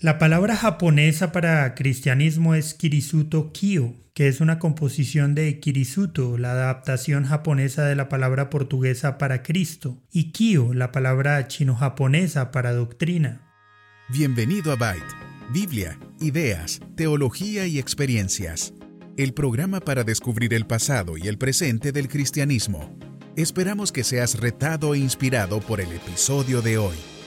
La palabra japonesa para cristianismo es Kirisuto Kyo, que es una composición de Kirisuto, la adaptación japonesa de la palabra portuguesa para Cristo, y Kyo, la palabra chino-japonesa para doctrina. Bienvenido a Byte, Biblia, ideas, teología y experiencias. El programa para descubrir el pasado y el presente del cristianismo. Esperamos que seas retado e inspirado por el episodio de hoy.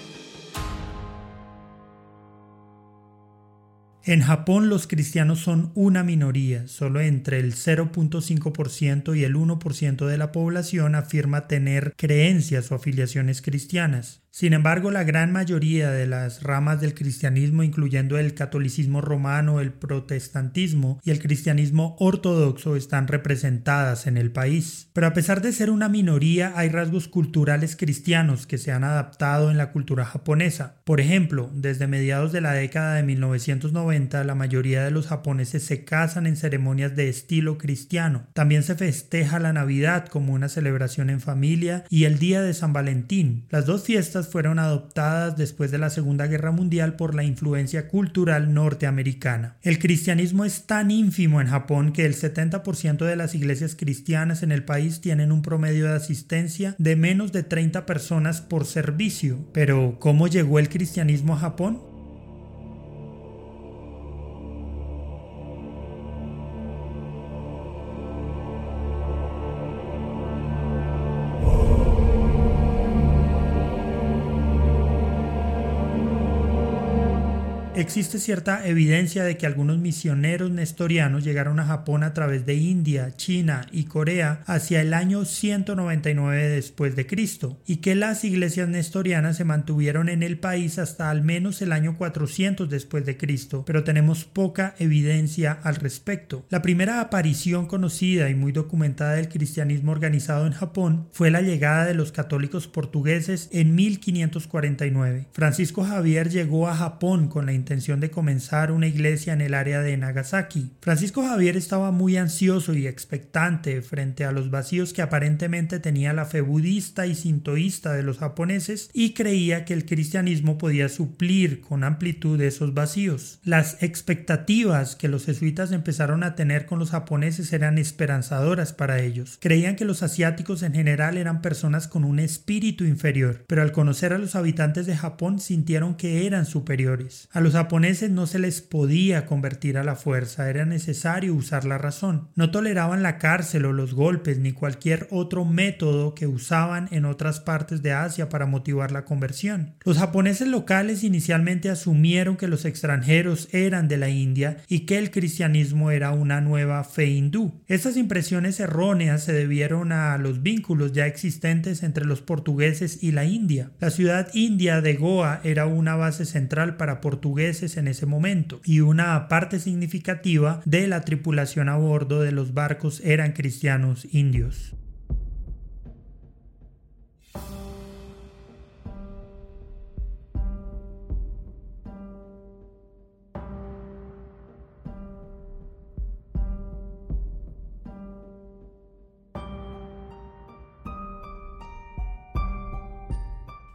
En Japón los cristianos son una minoría, solo entre el 0.5% y el 1% de la población afirma tener creencias o afiliaciones cristianas. Sin embargo, la gran mayoría de las ramas del cristianismo, incluyendo el catolicismo romano, el protestantismo y el cristianismo ortodoxo, están representadas en el país. Pero a pesar de ser una minoría, hay rasgos culturales cristianos que se han adaptado en la cultura japonesa. Por ejemplo, desde mediados de la década de 1990, la mayoría de los japoneses se casan en ceremonias de estilo cristiano. También se festeja la Navidad como una celebración en familia y el Día de San Valentín. Las dos fiestas fueron adoptadas después de la Segunda Guerra Mundial por la influencia cultural norteamericana. El cristianismo es tan ínfimo en Japón que el 70% de las iglesias cristianas en el país tienen un promedio de asistencia de menos de 30 personas por servicio. Pero, ¿cómo llegó el cristianismo a Japón? Existe cierta evidencia de que algunos misioneros nestorianos llegaron a Japón a través de India, China y Corea hacia el año 199 después de Cristo y que las iglesias nestorianas se mantuvieron en el país hasta al menos el año 400 después de Cristo, pero tenemos poca evidencia al respecto. La primera aparición conocida y muy documentada del cristianismo organizado en Japón fue la llegada de los católicos portugueses en 1549. Francisco Javier llegó a Japón con la intención de comenzar una iglesia en el área de Nagasaki. Francisco Javier estaba muy ansioso y expectante frente a los vacíos que aparentemente tenía la fe budista y sintoísta de los japoneses y creía que el cristianismo podía suplir con amplitud esos vacíos. Las expectativas que los jesuitas empezaron a tener con los japoneses eran esperanzadoras para ellos. Creían que los asiáticos en general eran personas con un espíritu inferior, pero al conocer a los habitantes de Japón sintieron que eran superiores. Japoneses no se les podía convertir a la fuerza, era necesario usar la razón. No toleraban la cárcel o los golpes ni cualquier otro método que usaban en otras partes de Asia para motivar la conversión. Los japoneses locales inicialmente asumieron que los extranjeros eran de la India y que el cristianismo era una nueva fe hindú. Estas impresiones erróneas se debieron a los vínculos ya existentes entre los portugueses y la India. La ciudad india de Goa era una base central para portugueses en ese momento y una parte significativa de la tripulación a bordo de los barcos eran cristianos indios.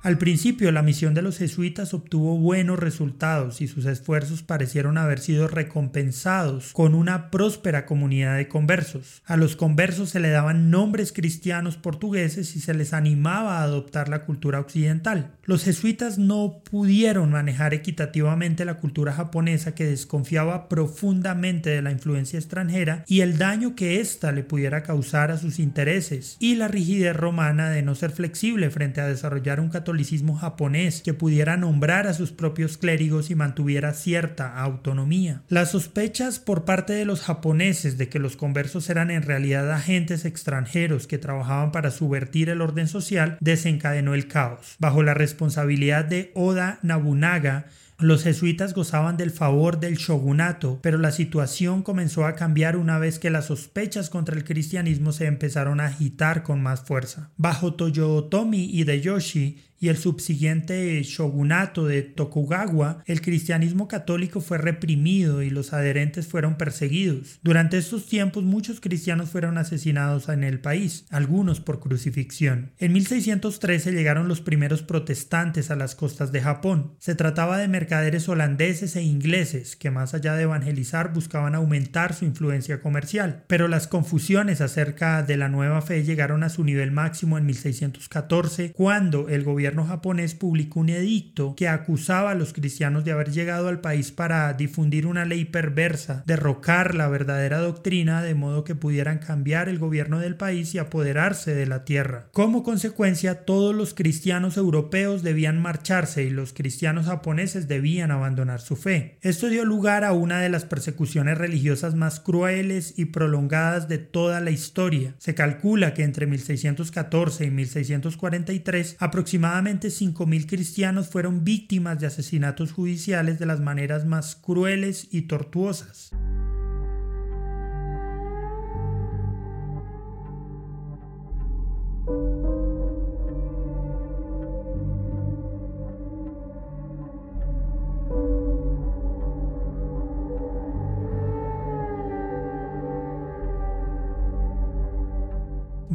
Al principio la misión de los jesuitas obtuvo buenos resultados y sus esfuerzos parecieron haber sido recompensados con una próspera comunidad de conversos. A los conversos se le daban nombres cristianos portugueses y se les animaba a adoptar la cultura occidental. Los jesuitas no pudieron manejar equitativamente la cultura japonesa que desconfiaba profundamente de la influencia extranjera y el daño que ésta le pudiera causar a sus intereses y la rigidez romana de no ser flexible frente a desarrollar un catolicismo japonés que pudiera nombrar a sus propios clérigos y mantuviera cierta autonomía. Las sospechas por parte de los japoneses de que los conversos eran en realidad agentes extranjeros que trabajaban para subvertir el orden social desencadenó el caos. Bajo la responsabilidad de Oda Nobunaga, los jesuitas gozaban del favor del shogunato, pero la situación comenzó a cambiar una vez que las sospechas contra el cristianismo se empezaron a agitar con más fuerza. Bajo Toyotomi Hideyoshi, y el subsiguiente shogunato de Tokugawa, el cristianismo católico fue reprimido y los adherentes fueron perseguidos. Durante estos tiempos muchos cristianos fueron asesinados en el país, algunos por crucifixión. En 1613 llegaron los primeros protestantes a las costas de Japón. Se trataba de mercaderes holandeses e ingleses que más allá de evangelizar buscaban aumentar su influencia comercial, pero las confusiones acerca de la nueva fe llegaron a su nivel máximo en 1614 cuando el gobierno japonés publicó un edicto que acusaba a los cristianos de haber llegado al país para difundir una ley perversa, derrocar la verdadera doctrina de modo que pudieran cambiar el gobierno del país y apoderarse de la tierra. Como consecuencia, todos los cristianos europeos debían marcharse y los cristianos japoneses debían abandonar su fe. Esto dio lugar a una de las persecuciones religiosas más crueles y prolongadas de toda la historia. Se calcula que entre 1614 y 1643 aproximadamente 5.000 cristianos fueron víctimas de asesinatos judiciales de las maneras más crueles y tortuosas.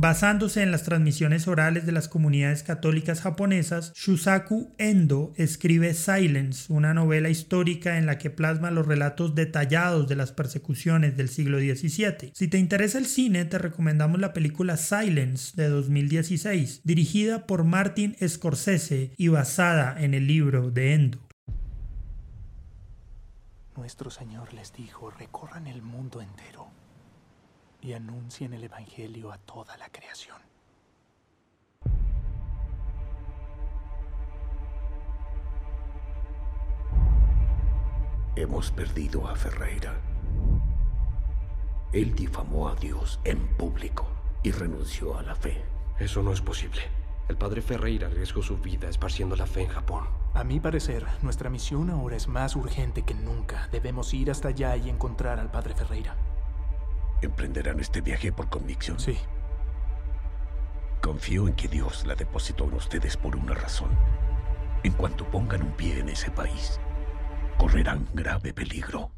Basándose en las transmisiones orales de las comunidades católicas japonesas, Shusaku Endo escribe Silence, una novela histórica en la que plasma los relatos detallados de las persecuciones del siglo XVII. Si te interesa el cine, te recomendamos la película Silence de 2016, dirigida por Martin Scorsese y basada en el libro de Endo. Nuestro Señor les dijo, recorran el mundo entero y anuncien el Evangelio a toda la creación. Hemos perdido a Ferreira. Él difamó a Dios en público y renunció a la fe. Eso no es posible. El padre Ferreira arriesgó su vida esparciendo la fe en Japón. A mi parecer, nuestra misión ahora es más urgente que nunca. Debemos ir hasta allá y encontrar al padre Ferreira. ¿Emprenderán este viaje por convicción? Sí. Confío en que Dios la depositó en ustedes por una razón. En cuanto pongan un pie en ese país, correrán grave peligro.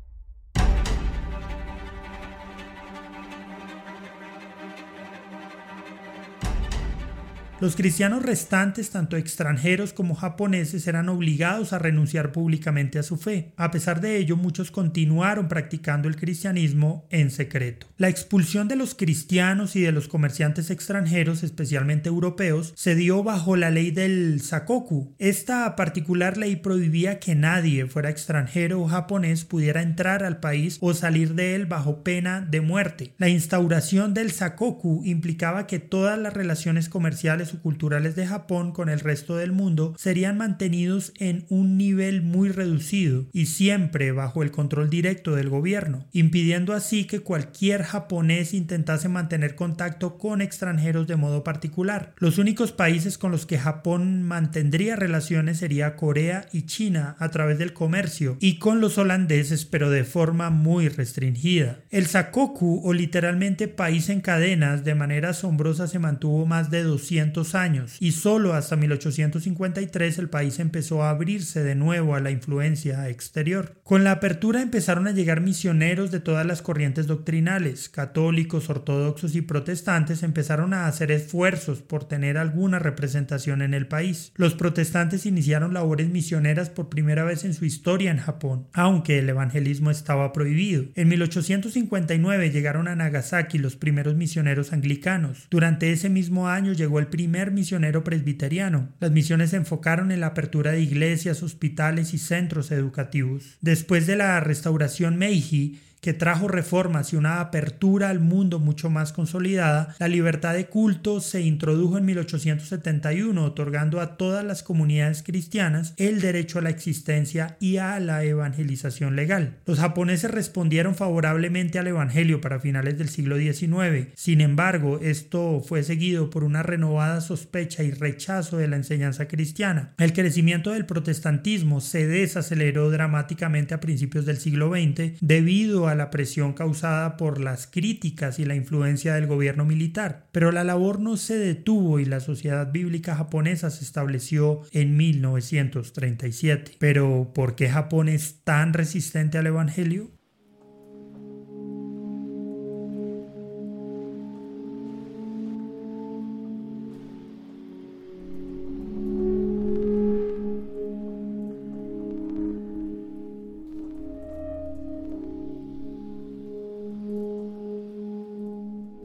Los cristianos restantes, tanto extranjeros como japoneses, eran obligados a renunciar públicamente a su fe. A pesar de ello, muchos continuaron practicando el cristianismo en secreto. La expulsión de los cristianos y de los comerciantes extranjeros, especialmente europeos, se dio bajo la ley del Sakoku. Esta particular ley prohibía que nadie, fuera extranjero o japonés, pudiera entrar al país o salir de él bajo pena de muerte. La instauración del Sakoku implicaba que todas las relaciones comerciales culturales de Japón con el resto del mundo serían mantenidos en un nivel muy reducido y siempre bajo el control directo del gobierno, impidiendo así que cualquier japonés intentase mantener contacto con extranjeros de modo particular. Los únicos países con los que Japón mantendría relaciones sería Corea y China a través del comercio y con los holandeses pero de forma muy restringida. El Sakoku o literalmente país en cadenas de manera asombrosa se mantuvo más de 200 años y solo hasta 1853 el país empezó a abrirse de nuevo a la influencia exterior. Con la apertura empezaron a llegar misioneros de todas las corrientes doctrinales, católicos, ortodoxos y protestantes empezaron a hacer esfuerzos por tener alguna representación en el país. Los protestantes iniciaron labores misioneras por primera vez en su historia en Japón, aunque el evangelismo estaba prohibido. En 1859 llegaron a Nagasaki los primeros misioneros anglicanos. Durante ese mismo año llegó el primer misionero presbiteriano. Las misiones se enfocaron en la apertura de iglesias, hospitales y centros educativos. Después de la restauración Meiji, que trajo reformas y una apertura al mundo mucho más consolidada, la libertad de culto se introdujo en 1871, otorgando a todas las comunidades cristianas el derecho a la existencia y a la evangelización legal. Los japoneses respondieron favorablemente al Evangelio para finales del siglo XIX. Sin embargo, esto fue seguido por una renovada sospecha y rechazo de la enseñanza cristiana. El crecimiento del protestantismo se desaceleró dramáticamente a principios del siglo XX debido a a la presión causada por las críticas y la influencia del gobierno militar, pero la labor no se detuvo y la sociedad bíblica japonesa se estableció en 1937. Pero ¿por qué Japón es tan resistente al Evangelio?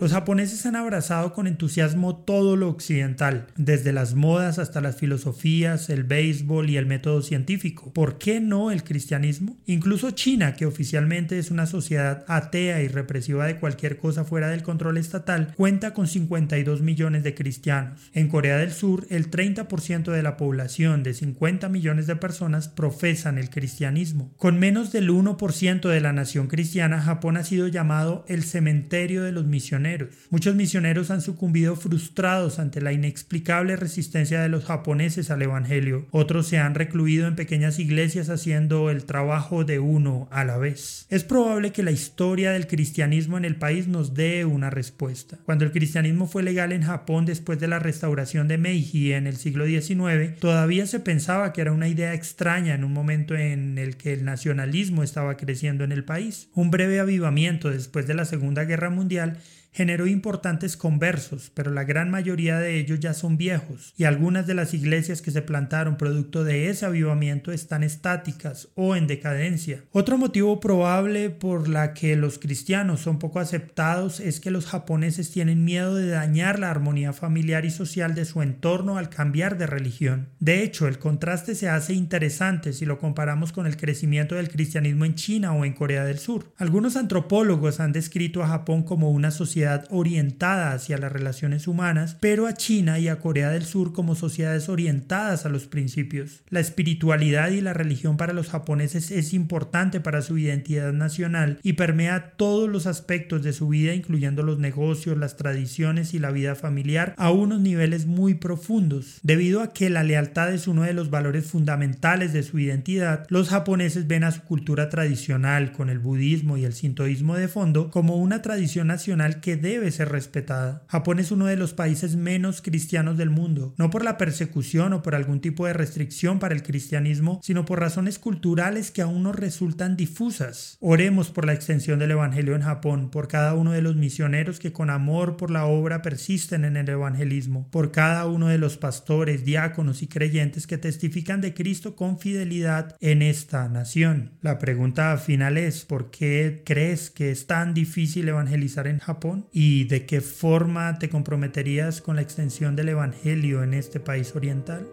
Los japoneses han abrazado con entusiasmo todo lo occidental, desde las modas hasta las filosofías, el béisbol y el método científico. ¿Por qué no el cristianismo? Incluso China, que oficialmente es una sociedad atea y represiva de cualquier cosa fuera del control estatal, cuenta con 52 millones de cristianos. En Corea del Sur, el 30% de la población de 50 millones de personas profesan el cristianismo. Con menos del 1% de la nación cristiana, Japón ha sido llamado el cementerio de los misioneros Muchos misioneros han sucumbido frustrados ante la inexplicable resistencia de los japoneses al Evangelio. Otros se han recluido en pequeñas iglesias haciendo el trabajo de uno a la vez. Es probable que la historia del cristianismo en el país nos dé una respuesta. Cuando el cristianismo fue legal en Japón después de la restauración de Meiji en el siglo XIX, todavía se pensaba que era una idea extraña en un momento en el que el nacionalismo estaba creciendo en el país. Un breve avivamiento después de la Segunda Guerra Mundial generó importantes conversos, pero la gran mayoría de ellos ya son viejos, y algunas de las iglesias que se plantaron producto de ese avivamiento están estáticas o en decadencia. Otro motivo probable por la que los cristianos son poco aceptados es que los japoneses tienen miedo de dañar la armonía familiar y social de su entorno al cambiar de religión. De hecho, el contraste se hace interesante si lo comparamos con el crecimiento del cristianismo en China o en Corea del Sur. Algunos antropólogos han descrito a Japón como una sociedad orientada hacia las relaciones humanas, pero a China y a Corea del Sur como sociedades orientadas a los principios. La espiritualidad y la religión para los japoneses es importante para su identidad nacional y permea todos los aspectos de su vida, incluyendo los negocios, las tradiciones y la vida familiar, a unos niveles muy profundos. Debido a que la lealtad es uno de los valores fundamentales de su identidad, los japoneses ven a su cultura tradicional, con el budismo y el sintoísmo de fondo, como una tradición nacional que debe ser respetada. Japón es uno de los países menos cristianos del mundo, no por la persecución o por algún tipo de restricción para el cristianismo, sino por razones culturales que aún nos resultan difusas. Oremos por la extensión del Evangelio en Japón, por cada uno de los misioneros que con amor por la obra persisten en el evangelismo, por cada uno de los pastores, diáconos y creyentes que testifican de Cristo con fidelidad en esta nación. La pregunta final es, ¿por qué crees que es tan difícil evangelizar en Japón? Y de qué forma te comprometerías con la extensión del Evangelio en este país oriental?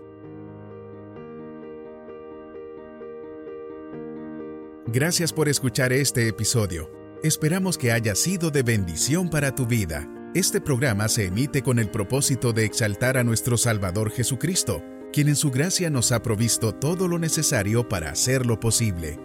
Gracias por escuchar este episodio. Esperamos que haya sido de bendición para tu vida. Este programa se emite con el propósito de exaltar a nuestro Salvador Jesucristo, quien en su gracia nos ha provisto todo lo necesario para hacerlo posible.